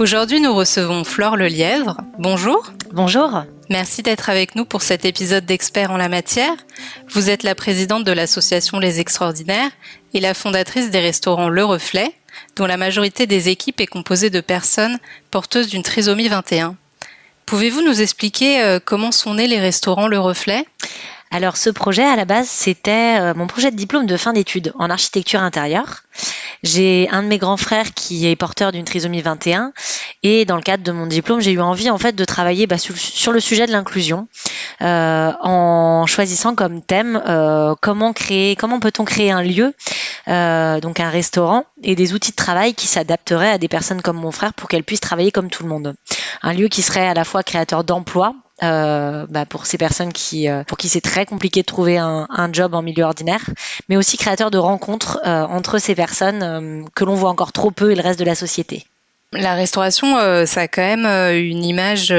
Aujourd'hui, nous recevons Flore Lelièvre. Bonjour. Bonjour. Merci d'être avec nous pour cet épisode d'Experts en la matière. Vous êtes la présidente de l'association Les Extraordinaires et la fondatrice des restaurants Le Reflet, dont la majorité des équipes est composée de personnes porteuses d'une trisomie 21. Pouvez-vous nous expliquer euh, comment sont nés les restaurants Le Reflet? Alors ce projet à la base c'était euh, mon projet de diplôme de fin d'études en architecture intérieure. J'ai un de mes grands frères qui est porteur d'une trisomie 21 et dans le cadre de mon diplôme j'ai eu envie en fait de travailler bah, sur, le sujet de l'inclusion euh, en choisissant comme thème euh, comment créer comment peut-on créer un lieu donc un restaurant et des outils de travail qui s'adapteraient à des personnes comme mon frère pour qu'elles puissent travailler comme tout le monde. Un lieu qui serait à la fois créateur d'emplois euh, bah, pour ces personnes qui, euh, pour qui c'est très compliqué de trouver un, un, job en milieu ordinaire, mais aussi créateur de rencontres euh, entre ces personnes que l'on voit encore trop peu et le reste de la société. La restauration, ça a quand même une image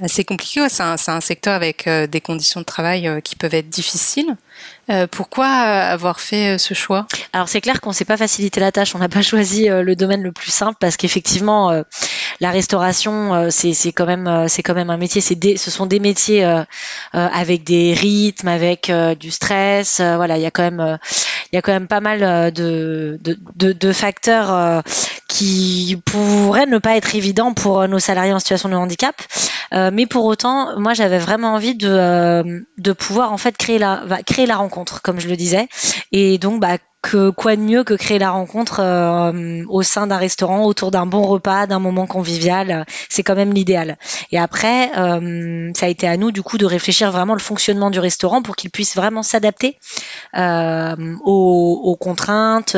assez compliquée. C'est un, un, secteur avec des conditions de travail qui peuvent être difficiles. Pourquoi avoir fait ce choix? Alors c'est clair qu'on ne s'est pas facilité la tâche, on n'a pas choisi le domaine le plus simple parce qu'effectivement la restauration c'est quand même c'est quand même un métier, c'est ce sont des métiers avec des rythmes, avec du stress, voilà il y a quand même il y quand même pas mal de, de, de, de facteurs qui pourraient ne pas être évidents pour nos salariés en situation de handicap, mais pour autant moi j'avais vraiment envie de, de pouvoir en fait créer la créer la rencontre comme je le disais. Et donc, bah, que quoi de mieux que créer la rencontre euh, au sein d'un restaurant autour d'un bon repas, d'un moment convivial, c'est quand même l'idéal. Et après, euh, ça a été à nous du coup de réfléchir vraiment le fonctionnement du restaurant pour qu'il puisse vraiment s'adapter euh, aux, aux, contraintes,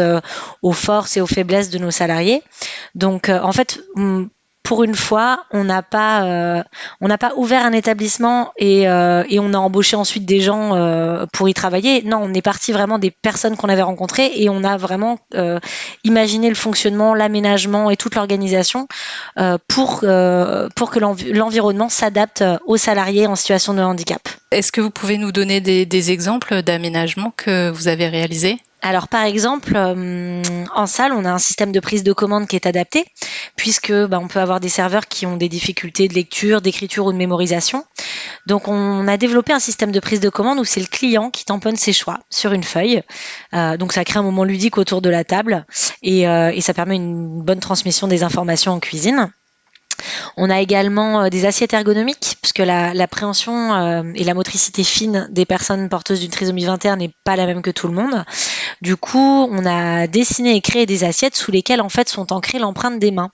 aux forces et aux faiblesses de nos salariés. Donc en fait, pour une fois, on n'a pas, euh, on n'a pas ouvert un établissement et, euh, on a embauché ensuite des gens euh, pour y travailler. Non, on est parti vraiment des personnes qu'on avait rencontrées et on a vraiment imaginé le fonctionnement, l'aménagement et toute l'organisation pour pour que l'environnement s'adapte aux salariés en situation de handicap. Est-ce que vous pouvez nous donner des, des exemples d'aménagement que vous avez réalisés? Alors par exemple, euh, en salle, on a un système de prise de commande qui est adapté, puisque bah, on peut avoir des serveurs qui ont des difficultés de lecture, d'écriture ou de mémorisation. Donc on a développé un système de prise de commande où c'est le client qui tamponne ses choix sur une feuille. Euh, donc ça crée un moment ludique autour de la table et, euh, et ça permet une bonne transmission des informations en cuisine. On a également euh, des assiettes ergonomiques, puisque la, préhension euh, et la motricité fine des personnes porteuses d'une trisomie 21 n'est pas la même que tout le monde. Du coup, on a dessiné et créé des assiettes sous lesquelles en fait sont ancrées l'empreinte des mains.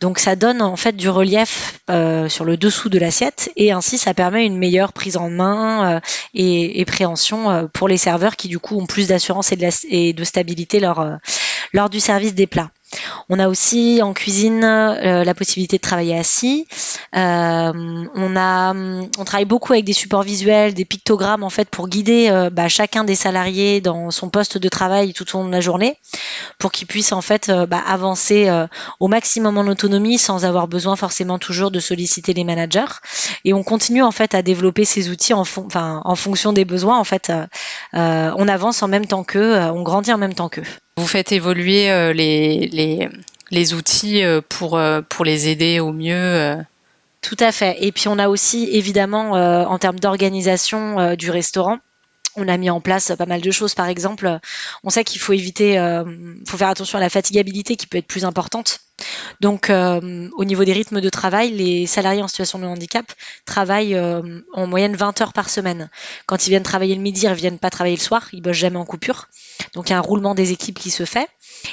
Donc ça donne en fait du relief euh, sur le dessous de l'assiette et ainsi ça permet une meilleure prise en main et, préhension pour les serveurs qui du coup ont plus d'assurance et, de stabilité lors du service des plats. On a aussi en cuisine euh, la possibilité de travailler assis. Euh, on a, on travaille beaucoup avec des supports visuels, des pictogrammes en fait pour guider euh, bah, chacun des salariés dans son poste de travail tout au long de la journée, pour qu'ils puissent en fait bah, avancer au maximum en autonomie sans avoir besoin forcément toujours de solliciter les managers. Et on continue en fait à développer ces outils en, en fonction des besoins. En fait, on avance en même temps qu'eux, on grandit en même temps qu'eux. Vous faites évoluer euh, les, les, les, outils euh, pour, euh, pour les aider au mieux Tout à fait. Et puis on a aussi évidemment en termes d'organisation du restaurant, on a mis en place pas mal de choses. Par exemple, on sait qu'il faut éviter, faut faire attention à la fatigabilité qui peut être plus importante. Donc, euh, au niveau des rythmes de travail, les salariés en situation de handicap travaillent euh, en moyenne 20 heures par semaine. Quand ils viennent travailler le midi, ils ne viennent pas travailler le soir, ils bossent jamais en coupure. Donc, il y a un roulement des équipes qui se fait.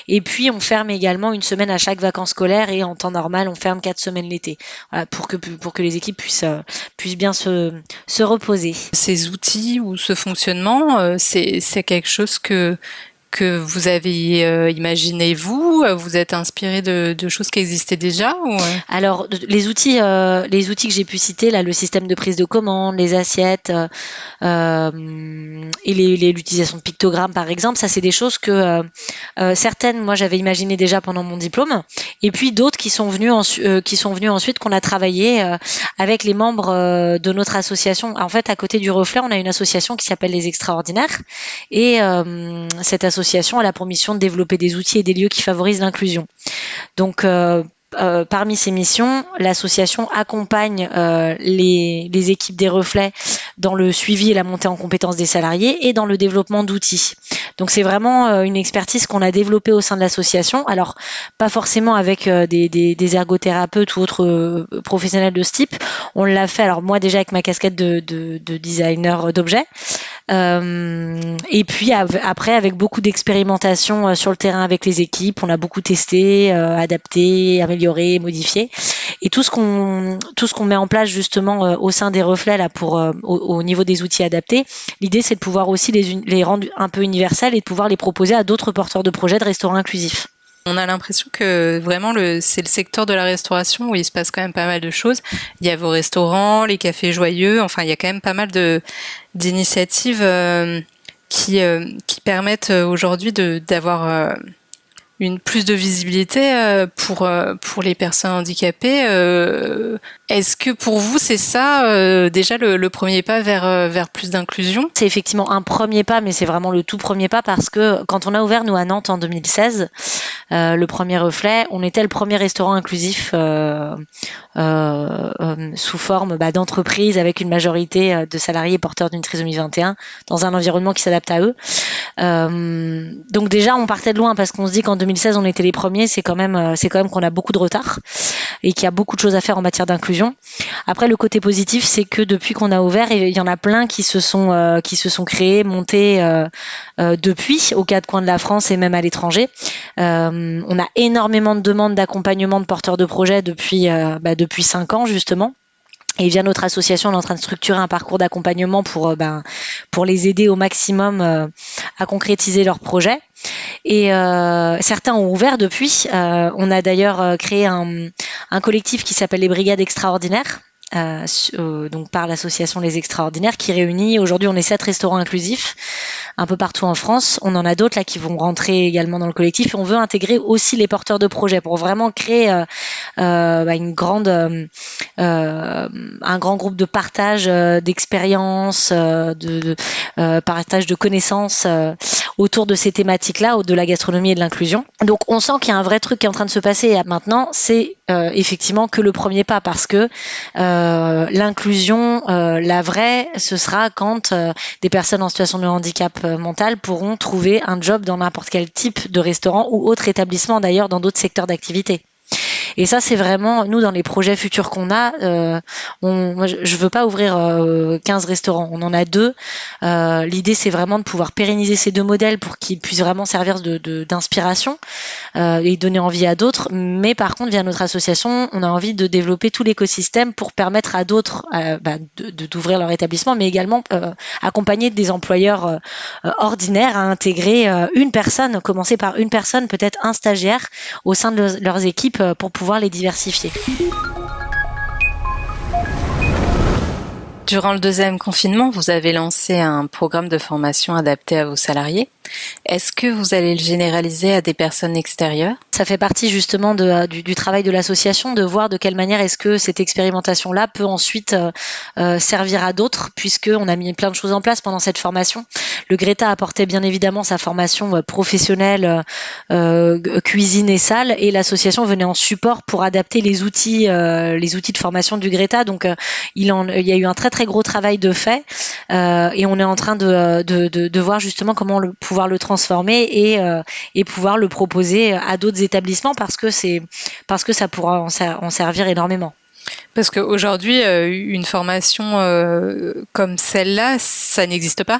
Et puis, on ferme également une semaine à chaque vacances scolaires et en temps normal, on ferme quatre semaines l'été pour, que, pour que les équipes puissent, puissent bien se, se reposer. Ces outils ou ce fonctionnement, euh, c'est quelque chose que que vous avez euh, imaginé vous Vous êtes inspiré de, choses qui existaient déjà ou... Alors les outils, euh, les outils que j'ai pu citer là, le système de prise de commande, les assiettes euh, et l'utilisation de pictogrammes par exemple, ça c'est des choses que certaines moi j'avais imaginé déjà pendant mon diplôme, et puis d'autres qui sont venus ensuite qu'on a travaillé avec les membres de notre association. En fait, à côté du Reflet, on a une association qui s'appelle les Extraordinaires, et cette association l'association a la pour mission de développer des outils et des lieux qui favorisent l'inclusion. Donc, euh, euh, parmi ces missions, l'association accompagne euh, les, équipes des reflets dans le suivi et la montée en compétences des salariés et dans le développement d'outils. Donc c'est vraiment une expertise qu'on a développée au sein de l'association. Alors pas forcément avec des, ergothérapeutes ou autres professionnels de ce type. On l'a fait. Alors moi déjà avec ma casquette de, de designer d'objets, euh, et puis après, avec beaucoup d'expérimentation euh, sur le terrain avec les équipes, on a beaucoup testé, euh, adapté, modifié. Et tout ce qu'on tout ce qu'on met en place justement au sein des reflets là pour au, niveau des outils adaptés, l'idée c'est de pouvoir aussi les, les rendre un peu universels et de pouvoir les proposer à d'autres porteurs de projets de restaurants inclusifs. On a l'impression que vraiment c'est le secteur de la restauration où il se passe quand même pas mal de choses. Il y a vos restaurants, les cafés joyeux, enfin il y a quand même pas mal de d'initiatives euh, qui euh, qui permettent euh, aujourd'hui d'avoir une plus de visibilité euh, pour euh, pour les personnes handicapées. Euh, est-ce que pour vous c'est ça déjà le, premier pas vers vers plus d'inclusion? C'est effectivement un premier pas, mais c'est vraiment le tout premier pas parce que quand on a ouvert nous à Nantes en 2016, le premier reflet, on était le premier restaurant inclusif sous forme bah, d'entreprise avec une majorité de salariés porteurs d'une trisomie 21 dans un environnement qui s'adapte à eux. donc déjà on partait de loin parce qu'on se dit qu'en 2016 on était les premiers, c'est quand même euh, c'est quand même qu'on a beaucoup de retard et qu'il y a beaucoup de choses à faire en matière d'inclusion. Après le côté positif, c'est que depuis qu'on a ouvert, il y en a plein qui se sont euh, créés, montés euh, depuis aux quatre coins de la France et même à l'étranger. on a énormément de demandes d'accompagnement de porteurs de projets depuis bah, depuis cinq ans justement. Et via notre association, on est en train de structurer un parcours d'accompagnement pour, euh, ben, pour les aider au maximum euh, à concrétiser leurs projets. Et euh, certains ont ouvert depuis. on a d'ailleurs créé un, un collectif qui s'appelle les Brigades Extraordinaires, euh, euh, donc par l'association Les Extraordinaires qui réunit aujourd'hui on est sept restaurants inclusifs un peu partout en France. On en a d'autres là qui vont rentrer également dans le collectif et on veut intégrer aussi les porteurs de projets pour vraiment créer euh, bah, une grande un grand groupe de partage d'expériences, de, partage de connaissances autour de ces thématiques là, de la gastronomie et de l'inclusion. Donc on sent qu'il y a un vrai truc qui est en train de se passer maintenant, c'est effectivement que le premier pas parce que l'inclusion, euh, la vraie, ce sera quand euh, des personnes en situation de handicap mental pourront trouver un job dans n'importe quel type de restaurant ou autre établissement d'ailleurs dans d'autres secteurs d'activité. Et ça, c'est vraiment, nous, dans les projets futurs qu'on a, euh, on, je veux pas ouvrir 15 euh, restaurants. On en a deux. Euh, L'idée, c'est vraiment de pouvoir pérenniser ces deux modèles pour qu'ils puissent vraiment servir d'inspiration euh, et donner envie à d'autres. Mais par contre, via notre association, on a envie de développer tout l'écosystème pour permettre à d'autres bah, d'ouvrir leur établissement, mais également accompagner des employeurs ordinaires à intégrer une personne, commencer par une personne, peut-être un stagiaire au sein de leurs équipes pour pouvoir les diversifier. Durant le deuxième confinement, vous avez lancé un programme de formation adapté à vos salariés. Est-ce que vous allez le généraliser à des personnes extérieures? Ça fait partie justement de, du, travail de l'association de voir de quelle manière est-ce que cette expérimentation-là peut ensuite euh, euh servir à d'autres, puisqu'on a mis plein de choses en place pendant cette formation. Le Greta apportait bien évidemment sa formation euh, professionnelle, euh, cuisine et salle, et l'association venait en support pour adapter les outils, euh, les outils de formation du Greta. Donc il y a eu un très très gros travail de fait, et on est en train de, de, de, de voir justement comment le pouvoir le transformer et, euh, et pouvoir le proposer à d'autres établissements parce que c'est parce que ça pourra en, servir énormément. Parce qu'aujourd'hui, euh, une formation euh, comme celle-là, ça n'existe pas?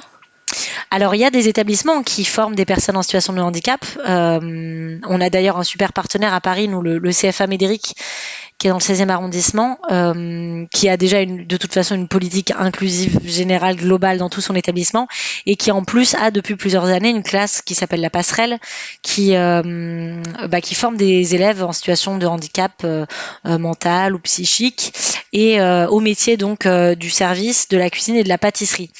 Alors il y a des établissements qui forment des personnes en situation de handicap. on a d'ailleurs un super partenaire à Paris, nous le, le CFA Médéric, qui est dans le 16e arrondissement, euh, qui a déjà une, de toute façon une politique inclusive générale globale dans tout son établissement et qui en plus a depuis plusieurs années une classe qui s'appelle la passerelle, qui euh, bah, qui forme des élèves en situation de handicap euh, mental ou psychique et au métier donc du service, de la cuisine et de la pâtisserie.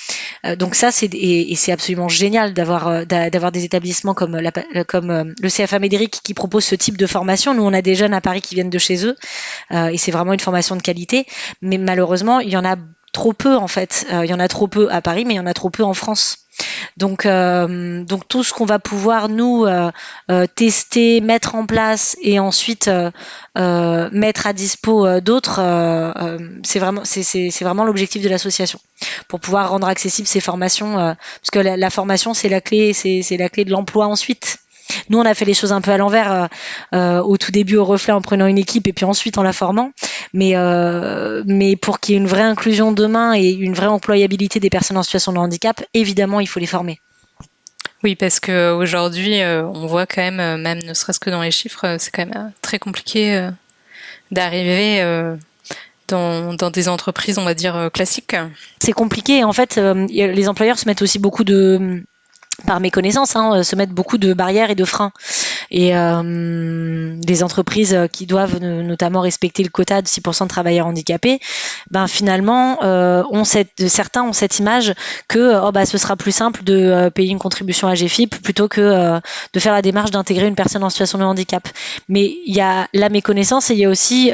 donc ça c'est et, et c'est absolument génial d'avoir d'avoir des établissements comme la, comme le CFA Médéric qui propose ce type de formation. Nous on a des jeunes à Paris qui viennent de chez eux euh, et c'est vraiment une formation de qualité. Mais malheureusement, il y en a trop peu en fait. Euh, il y en a trop peu à Paris, mais il y en a trop peu en France. Donc, euh, donc tout ce qu'on va pouvoir nous tester, mettre en place et ensuite mettre à dispo d'autres, c'est vraiment vraiment l'objectif de l'association pour pouvoir rendre accessibles ces formations, parce que la, la formation c'est la clé, c'est la clé de l'emploi ensuite. Nous, on a fait les choses un peu à l'envers euh, euh, au tout début au reflet en prenant une équipe et puis ensuite en la formant. Mais, euh, mais pour qu'il y ait une vraie inclusion demain et une vraie employabilité des personnes en situation de handicap, évidemment, il faut les former. Oui, parce qu'aujourd'hui, on voit quand même, même ne serait-ce que dans les chiffres, c'est quand même très compliqué d'arriver dans, dans, des entreprises, on va dire, classiques. C'est compliqué. En fait, les employeurs se mettent aussi beaucoup de par méconnaissance, hein, euh, se mettre beaucoup de barrières et de freins. Et euh, des entreprises qui doivent notamment respecter le quota de 6% de travailleurs handicapés, ben finalement, euh, certains ont cette image que oh, bah, ce sera plus simple de euh, payer une contribution à GFIP plutôt que euh, de faire la démarche d'intégrer une personne en situation de handicap. Mais il y a la méconnaissance et il y a aussi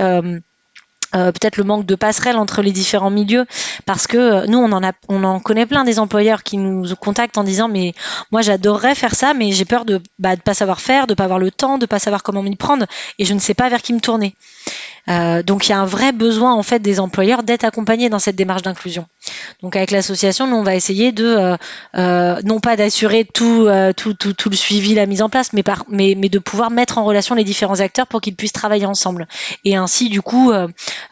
euh, peut-être le manque de passerelle entre les différents milieux parce que euh, nous on en connaît plein des employeurs qui nous contactent en disant mais moi j'adorerais faire ça mais j'ai peur de bah, pas savoir faire de pas avoir le temps de pas savoir comment m'y prendre et je ne sais pas vers qui me tourner euh, donc il y a un vrai besoin en fait des employeurs d'être accompagnés dans cette démarche d'inclusion. Donc avec l'association, nous on va essayer de non pas d'assurer tout, le suivi, la mise en place, mais de pouvoir mettre en relation les différents acteurs pour qu'ils puissent travailler ensemble et ainsi du coup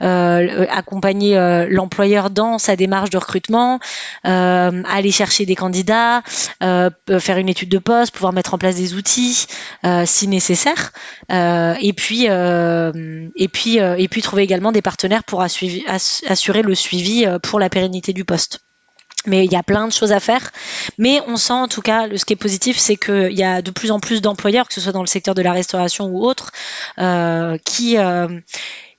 accompagner l'employeur dans sa démarche de recrutement, aller chercher des candidats, faire une étude de poste, pouvoir mettre en place des outils si nécessaire, et puis et puis euh, et puis trouver également des partenaires pour assurer le suivi euh, pour la pérennité du poste. Mais il y a plein de choses à faire. Mais on sent en tout cas, ce qui est positif, c'est qu'il y a de plus en plus d'employeurs, que ce soit dans le secteur de la restauration ou autre, euh, qui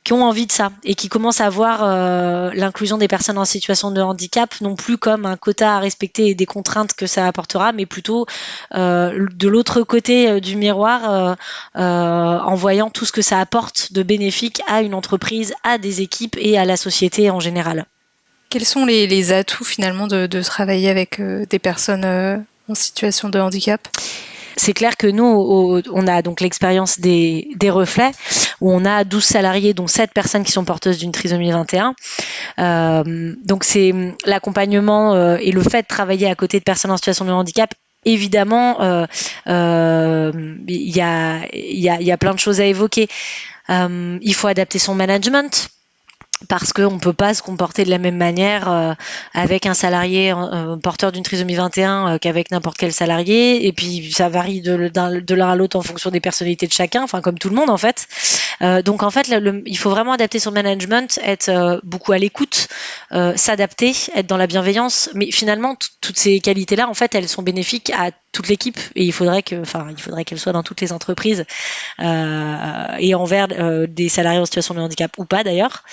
qui ont envie de ça et qui commencent à voir euh, l'inclusion des personnes en situation de handicap non plus comme un quota à respecter et des contraintes que ça apportera, mais plutôt euh, de l'autre côté euh, du miroir en voyant tout ce que ça apporte de bénéfique à une entreprise, à des équipes et à la société en général. Quels sont les, atouts finalement de, de travailler avec des personnes en situation de handicap? C'est clair que nous, on a donc l'expérience des, reflets, où on a 12 salariés, dont 7 personnes qui sont porteuses d'une trisomie 21. Euh, donc c'est l'accompagnement euh, et le fait de travailler à côté de personnes en situation de handicap évidemment, euh, il y, a, y, a, plein de choses à évoquer. il faut adapter son management parce qu'on ne peut pas se comporter de la même manière euh, avec un salarié euh, porteur d'une trisomie 21 euh, qu'avec n'importe quel salarié. Et puis ça varie de, l'un à l'autre en fonction des personnalités de chacun, enfin comme tout le monde en fait. donc en fait, il faut vraiment adapter son management, être beaucoup à l'écoute, s'adapter, être dans la bienveillance. Mais finalement, toutes ces qualités-là, en fait, elles sont bénéfiques à toute l'équipe et il faudrait que, enfin, il faudrait qu'elles soient dans toutes les entreprises et envers des salariés en situation de handicap ou pas d'ailleurs.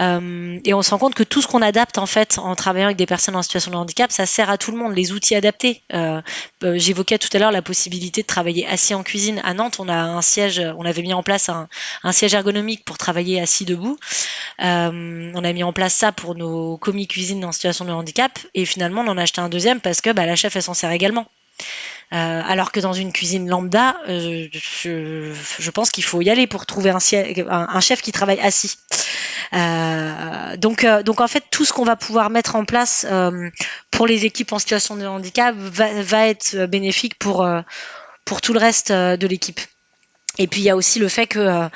Euh, et on se rend compte que tout ce qu'on adapte en fait en travaillant avec des personnes en situation de handicap, ça sert à tout le monde. Les outils adaptés. Euh, euh, j'évoquais tout à l'heure la possibilité de travailler assis en cuisine. À Nantes, on a un siège, on avait mis en place un, siège ergonomique pour travailler assis debout. on a mis en place ça pour nos commis cuisine en situation de handicap. Et finalement, on en a acheté un deuxième parce que bah, la chef, elle s'en sert également. Alors que dans une cuisine lambda, je, pense qu'il faut y aller pour trouver un, chef qui travaille assis. Euh, donc, donc en fait, tout ce qu'on va pouvoir mettre en place pour les équipes en situation de handicap va, être bénéfique pour, pour tout le reste de l'équipe. Et puis il y a aussi le fait que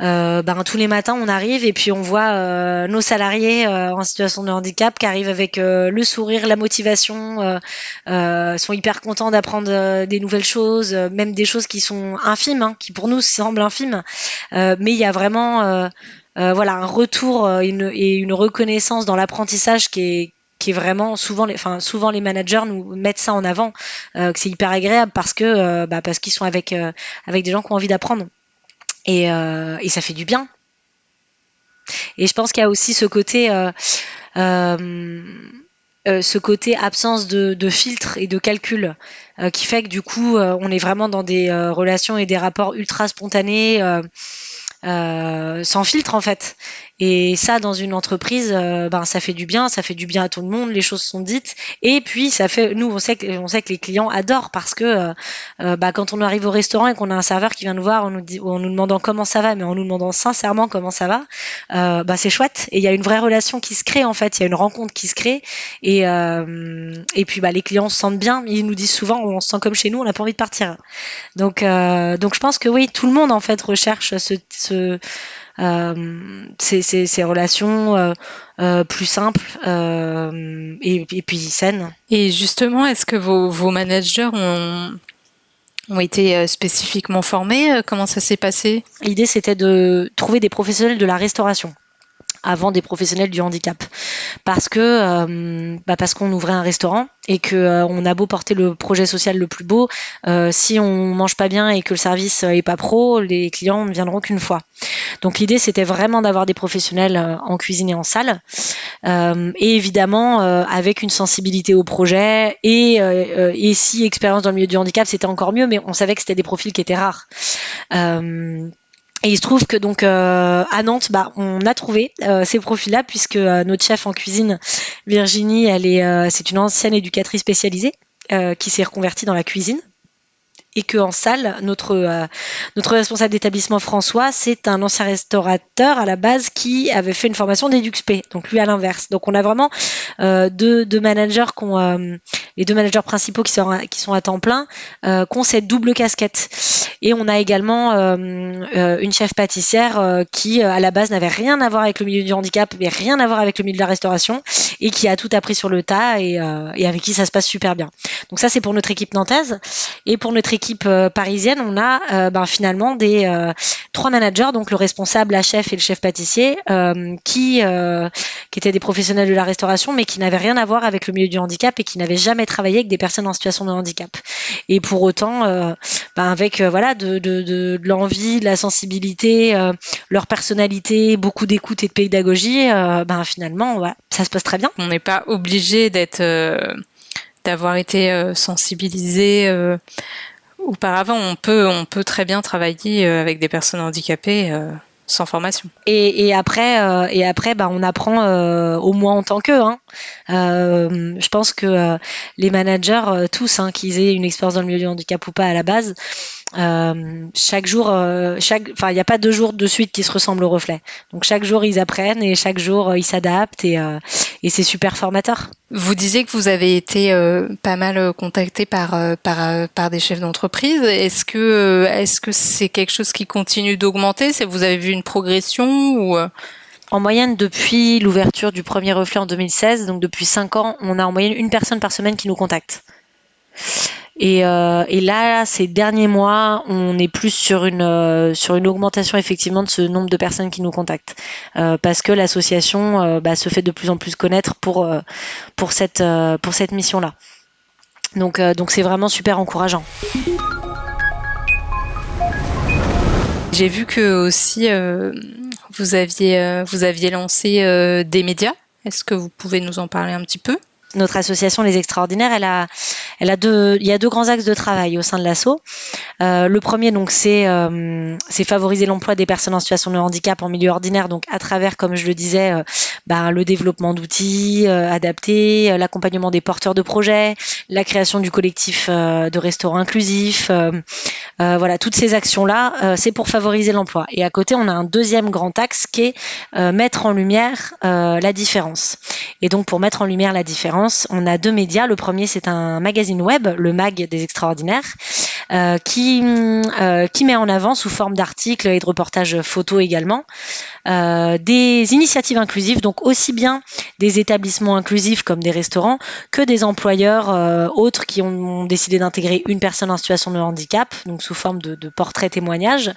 euh, ben, tous les matins on arrive et puis on voit euh, nos salariés euh, en situation de handicap qui arrivent avec le sourire, la motivation, sont hyper contents d'apprendre des nouvelles choses, même des choses qui sont infimes, hein, qui pour nous semblent infimes, mais il y a vraiment voilà un retour une, et une reconnaissance dans l'apprentissage qui est qui est vraiment souvent les, enfin souvent les managers nous mettent ça en avant, que c'est hyper agréable parce que bah, parce qu'ils sont avec avec des gens qui ont envie d'apprendre et, et ça fait du bien. Et je pense qu'il y a aussi ce côté euh, ce côté absence de, de, filtre et de calcul euh, qui fait que du coup euh, on est vraiment dans des relations et des rapports ultra spontanés sans filtre en fait et ça, dans une entreprise, euh, ben ça fait du bien, ça fait du bien à tout le monde. Les choses sont dites, et puis ça fait. Nous, on sait que on sait que les clients adorent parce que euh, euh, bah, quand on arrive au restaurant et qu'on a un serveur qui vient nous voir, en nous dit, en nous demandant comment ça va, mais en nous demandant sincèrement comment ça va, bah c'est chouette. Et il y a une vraie relation qui se crée en fait. Il y a une rencontre qui se crée, et et puis bah les clients se sentent bien. Ils nous disent souvent, on se sent comme chez nous, on n'a pas envie de partir. Donc donc je pense que oui, tout le monde en fait recherche ce, ce euh, ces, ces, relations euh, euh, plus simples et, et, puis saines. Et justement, est-ce que vos, vos managers ont, ont été spécifiquement formés? Comment ça s'est passé? L'idée, c'était de trouver des professionnels de la restauration avant des professionnels du handicap. Parce que euh, bah parce qu'on ouvrait un restaurant et que euh, on a beau porter le projet social le plus beau euh, si on mange pas bien et que le service est pas pro les clients ne viendront qu'une fois. Donc l'idée c'était vraiment d'avoir des professionnels en cuisine et en salle et évidemment avec une sensibilité au projet et, et si expérience dans le milieu du handicap c'était encore mieux mais on savait que c'était des profils qui étaient rares et il se trouve que donc euh, à Nantes, bah, on a trouvé euh, ces profils-là puisque euh, notre chef en cuisine, Virginie, elle est, c'est une ancienne éducatrice spécialisée qui s'est reconvertie dans la cuisine et que en salle, notre euh, notre responsable d'établissement François, c'est un ancien restaurateur à la base qui avait fait une formation d'EduxP, donc lui à l'inverse. Donc on a vraiment euh, deux, deux managers qui euh, les deux managers principaux qui sont qui sont à temps plein, qui ont cette double casquette. Et on a également une chef pâtissière qui à la base n'avait rien à voir avec le milieu du handicap, mais rien à voir avec le milieu de la restauration et qui a tout appris sur le tas et, et avec qui ça se passe super bien. Donc ça c'est pour notre équipe nantaise et pour notre équipe euh, parisienne, on a euh, ben, finalement des euh, trois managers, donc le responsable, la chef et le chef pâtissier, qui qui étaient des professionnels de la restauration, mais qui n'avaient rien à voir avec le milieu du handicap et qui n'avaient jamais travaillé avec des personnes en situation de handicap. Et pour autant, ben, avec voilà de, de, l'envie, de la sensibilité, leur personnalité, beaucoup d'écoute et de pédagogie, ben finalement, ça se passe très bien. On n'est pas obligé d'être d'avoir été sensibilisé auparavant, on peut, on peut très bien travailler euh, avec des personnes handicapées euh, sans formation. Et, après, euh, et après, bah, on apprend au moins en tant qu'eux. Hein. je pense que les managers, tous, hein, qu'ils aient une expérience dans le milieu du handicap ou pas à la base, euh, chaque jour, euh, chaque, enfin, il n'y a pas deux jours de suite qui se ressemblent au reflet. Donc chaque jour, ils apprennent et chaque jour, euh, ils s'adaptent et, et c'est super formateur. Vous disiez que vous avez été pas mal contacté par, par, par des chefs d'entreprise. Est-ce que est-ce que c'est quelque chose qui continue d'augmenter? C'est vous avez vu une progression ou en moyenne, depuis l'ouverture du premier reflet en 2016, donc depuis cinq ans, on a en moyenne une personne par semaine qui nous contacte. Et, euh, et, là, ces derniers mois, on est plus sur une euh, sur une augmentation effectivement de ce nombre de personnes qui nous contactent, euh, parce que l'association bah, se fait de plus en plus connaître pour pour cette pour cette mission là. Donc donc c'est vraiment super encourageant. J'ai vu que aussi vous aviez vous aviez lancé des médias. Est-ce que vous pouvez nous en parler un petit peu? Notre association Les Extraordinaires, elle a, elle a deux, il y a deux grands axes de travail au sein de l'asso. Euh, le premier, donc, c'est, euh, c'est favoriser l'emploi des personnes en situation de handicap en milieu ordinaire, donc à travers, comme je le disais, euh, bah, le développement d'outils adaptés, l'accompagnement des porteurs de projets, la création du collectif de restaurants inclusifs, voilà, toutes ces actions-là, c'est pour favoriser l'emploi. Et à côté, on a un deuxième grand axe qui est mettre en lumière la différence. Et donc, pour mettre en lumière la différence on a deux médias. Le premier, c'est un magazine web, le Mag des Extraordinaires, euh, qui, euh, qui met en avant sous forme d'articles et de reportages photos également euh, des initiatives inclusives. Donc aussi bien des établissements inclusifs comme des restaurants que des employeurs autres qui ont, décidé d'intégrer une personne en situation de handicap, donc sous forme de, portraits témoignages,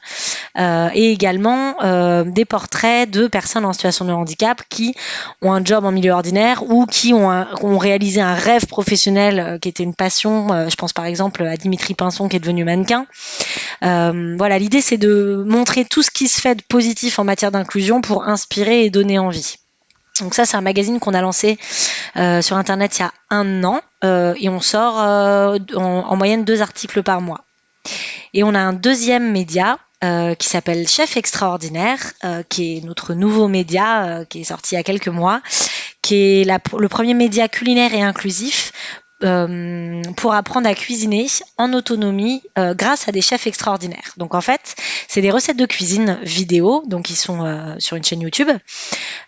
et également des portraits de personnes en situation de handicap qui ont un job en milieu ordinaire ou qui ont, ont réalisé un rêve professionnel qui était une passion. je pense par exemple à Dimitri Pinson qui est devenu mannequin. voilà, l'idée c'est de montrer tout ce qui se fait de positif en matière d'inclusion pour inspirer et donner envie. Donc ça, c'est un magazine qu'on a lancé euh, sur Internet il y a un an euh, et on sort euh, en, moyenne deux articles par mois. Et on a un deuxième média qui s'appelle Chef Extraordinaire, qui est notre nouveau média qui est sorti il y a quelques mois, qui est le premier média culinaire et inclusif euh, pour apprendre à cuisiner en autonomie euh, grâce à des chefs extraordinaires. Donc en fait, c'est des recettes de cuisine vidéo, donc ils sont euh, sur une chaîne YouTube,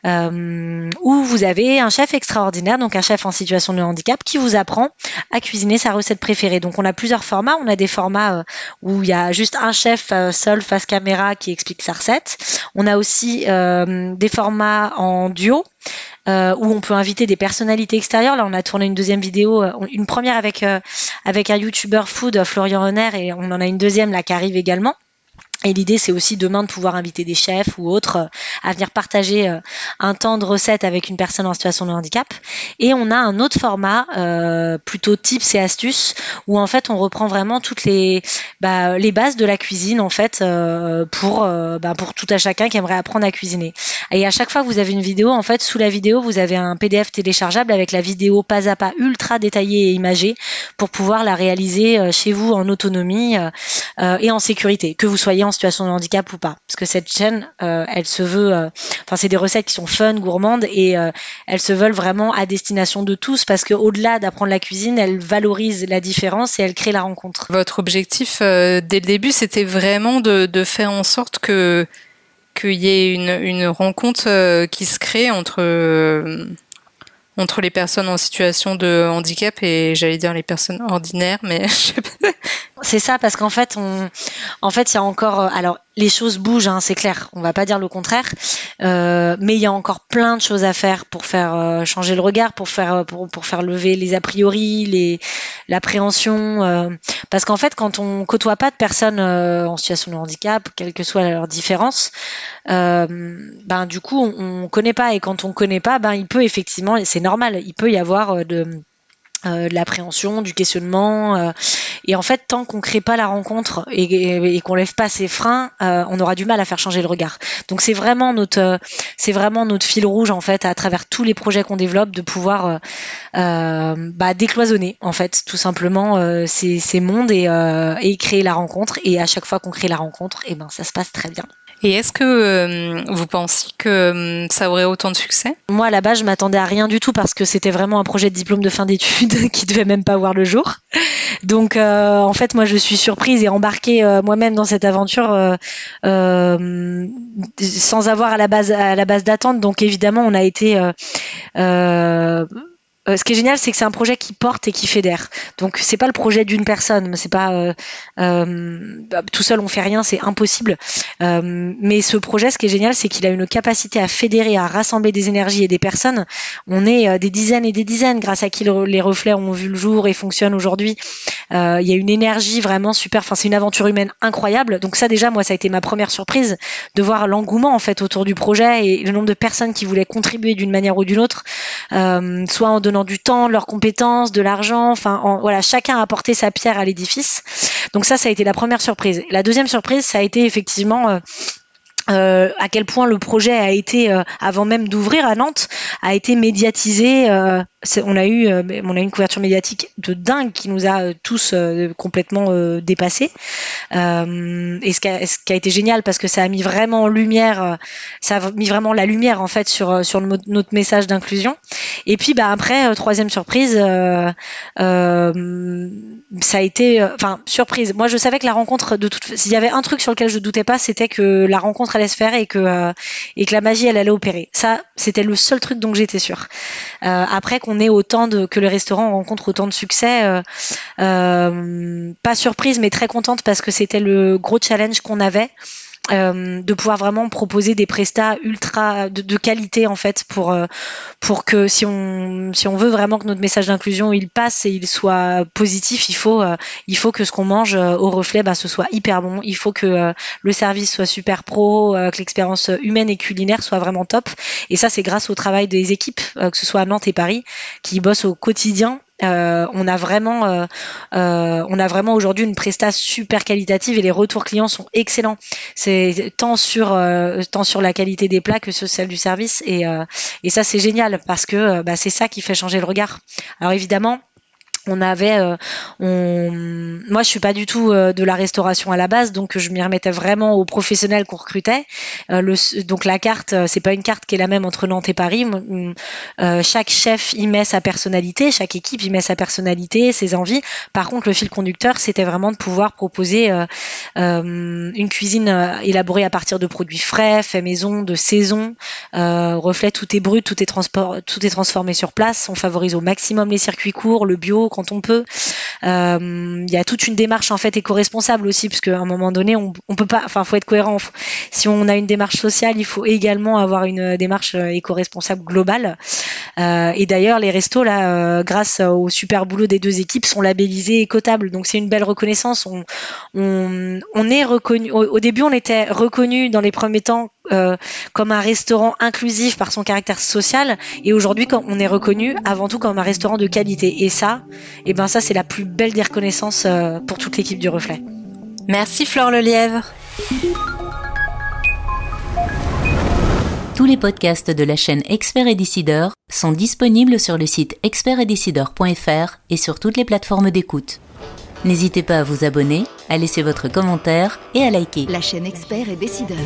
où vous avez un chef extraordinaire, donc un chef en situation de handicap, qui vous apprend à cuisiner sa recette préférée. Donc on a plusieurs formats. On a des formats où il y a juste un chef seul face caméra qui explique sa recette. On a aussi des formats en duo euh, où on peut inviter des personnalités extérieures. Là, on a tourné une deuxième vidéo, euh, une première avec euh, avec un YouTuber food, Florian Renner, et on en a une deuxième là qui arrive également. Et l'idée, c'est aussi demain de pouvoir inviter des chefs ou autres euh, à venir partager euh, un temps de recette avec une personne en situation de handicap. Et on a un autre format, euh, plutôt tips et astuces, où en fait on reprend vraiment toutes les bah, les bases de la cuisine en fait pour bah, pour tout à chacun qui aimerait apprendre à cuisiner. Et à chaque fois vous avez une vidéo, en fait, sous la vidéo, vous avez un PDF téléchargeable avec la vidéo pas à pas ultra détaillée et imagée pour pouvoir la réaliser chez vous en autonomie et en sécurité, que vous soyez situation de handicap ou pas. Parce que cette chaîne, euh, elle se veut, euh, enfin c'est des recettes qui sont fun, gourmandes et euh, elles se veulent vraiment à destination de tous parce que au-delà d'apprendre la cuisine, elle valorise la différence et elle crée la rencontre. Votre objectif dès le début, c'était vraiment de, de, faire en sorte que qu'il y ait une, une rencontre qui se crée entre entre les personnes en situation de handicap et j'allais dire les personnes ordinaires, mais je sais pas. C'est ça, parce qu'en fait, on, en fait, il y a encore, euh, alors les choses bougent, hein, c'est clair. On va pas dire le contraire, euh, mais il y a encore plein de choses à faire pour faire euh, changer le regard, pour faire, pour, pour, faire lever les a priori, les l'appréhension. parce qu'en fait, quand on côtoie pas de personnes en situation de handicap, quelle que soit leur différence, ben du coup, on, on connaît pas, et quand on connaît pas, ben il peut effectivement, c'est normal, il peut y avoir de euh, de l'appréhension, du questionnement. Euh, et en fait, tant qu'on crée pas la rencontre et, et, qu'on lève pas ses freins, euh, on aura du mal à faire changer le regard. Donc c'est vraiment notre, c'est vraiment notre fil rouge en fait à travers tous les projets qu'on développe de pouvoir bah, décloisonner en fait tout simplement ces, mondes et, et, créer la rencontre. Et à chaque fois qu'on crée la rencontre, et eh ben ça se passe très bien. Et est-ce que euh, vous pensez que euh, ça aurait autant de succès? Moi, à la base, je m'attendais à rien du tout parce que c'était vraiment un projet de diplôme de fin d'études qui devait même pas voir le jour. Donc, euh, en fait, moi, je suis surprise et embarquée moi-même dans cette aventure sans avoir à la base à la base d'attente. Donc, évidemment, on a été euh, ce qui est génial, c'est que c'est un projet qui porte et qui fédère. Donc c'est pas le projet d'une personne, c'est pas euh, euh, bah, tout seul on fait rien, c'est impossible. mais ce projet, ce qui est génial, c'est qu'il a une capacité à fédérer, à rassembler des énergies et des personnes. On est des dizaines et des dizaines grâce à qui les reflets ont vu le jour et fonctionnent aujourd'hui. Il y a une énergie vraiment super. Enfin, c'est une aventure humaine incroyable. Donc ça déjà, moi, ça a été ma première surprise de voir l'engouement en fait autour du projet et le nombre de personnes qui voulaient contribuer d'une manière ou d'une autre, soit en donnant du temps, leurs compétences, de l'argent. Enfin, voilà, chacun a apporté sa pierre à l'édifice. Donc ça, ça a été la première surprise. La deuxième surprise, ça a été effectivement euh, euh, à quel point le projet a été, euh, avant même d'ouvrir à Nantes, a été médiatisé. Euh, on a eu, on a une couverture médiatique de dingue qui nous a tous complètement dépassés. et ce qui, a, été génial parce que ça a mis vraiment en lumière, ça a mis vraiment la lumière en fait sur sur notre message d'inclusion. Et puis bah après troisième surprise, ça a été, enfin surprise. Moi je savais que la rencontre de toute, s'il y avait un truc sur lequel je doutais pas, c'était que la rencontre allait se faire et que euh, et que la magie elle allait opérer. Ça, c'était le seul truc dont j'étais sûre. Euh, après qu'on autant de que le restaurant rencontre autant de succès, euh, pas surprise mais très contente parce que c'était le gros challenge qu'on avait. Euh, de pouvoir vraiment proposer des prestats ultra de, qualité en fait pour euh, pour que si on si on veut vraiment que notre message d'inclusion il passe et il soit positif, il faut euh, il faut que ce qu'on mange au reflet bah, ce soit hyper bon. Il faut que le service soit super pro, que l'expérience humaine et culinaire soit vraiment top. Et ça c'est grâce au travail des équipes, que ce soit à Nantes et Paris, qui bossent au quotidien euh, on a vraiment, euh, euh, on a vraiment aujourd'hui une prestation super qualitative et les retours clients sont excellents. C'est tant sur tant sur la qualité des plats que sur celle du service et, et ça c'est génial parce que bah, c'est ça qui fait changer le regard. Alors évidemment on avait euh, moi je suis pas du tout euh, de la restauration à la base donc je m'y remettais vraiment aux professionnels qu'on recrutait. Euh, donc la carte c'est pas une carte qui est la même entre Nantes et Paris. Chaque chef y met sa personnalité chaque équipe y met sa personnalité ses envies. Par contre le fil conducteur c'était vraiment de pouvoir proposer une cuisine élaborée à partir de produits frais fait maison de saison reflet tout est brut tout est transformé sur place. On favorise au maximum les circuits courts le bio quand on peut. Euh, il y a toute une démarche en fait éco-responsable aussi, parce qu'à un moment donné, on, peut pas, enfin, faut être cohérent. Si on a une démarche sociale, il faut également avoir une démarche euh, éco-responsable globale. Euh, et d'ailleurs, les restos là, grâce au super boulot des deux équipes, sont labellisés écotables. Donc c'est une belle reconnaissance. On, est reconnu. Au, début, on était reconnu dans les premiers temps comme un restaurant inclusif par son caractère social et aujourd'hui on est reconnu avant tout comme un restaurant de qualité et ça et ben ça c'est la plus belle des reconnaissances euh, pour toute l'équipe du Reflet. Merci Flore Lelièvre. Tous les podcasts de la chaîne Expert et Décideur sont disponibles sur le site expertetdecideur.fr et sur toutes les plateformes d'écoute. N'hésitez pas à vous abonner, à laisser votre commentaire et à liker. La chaîne Expert et Décideur.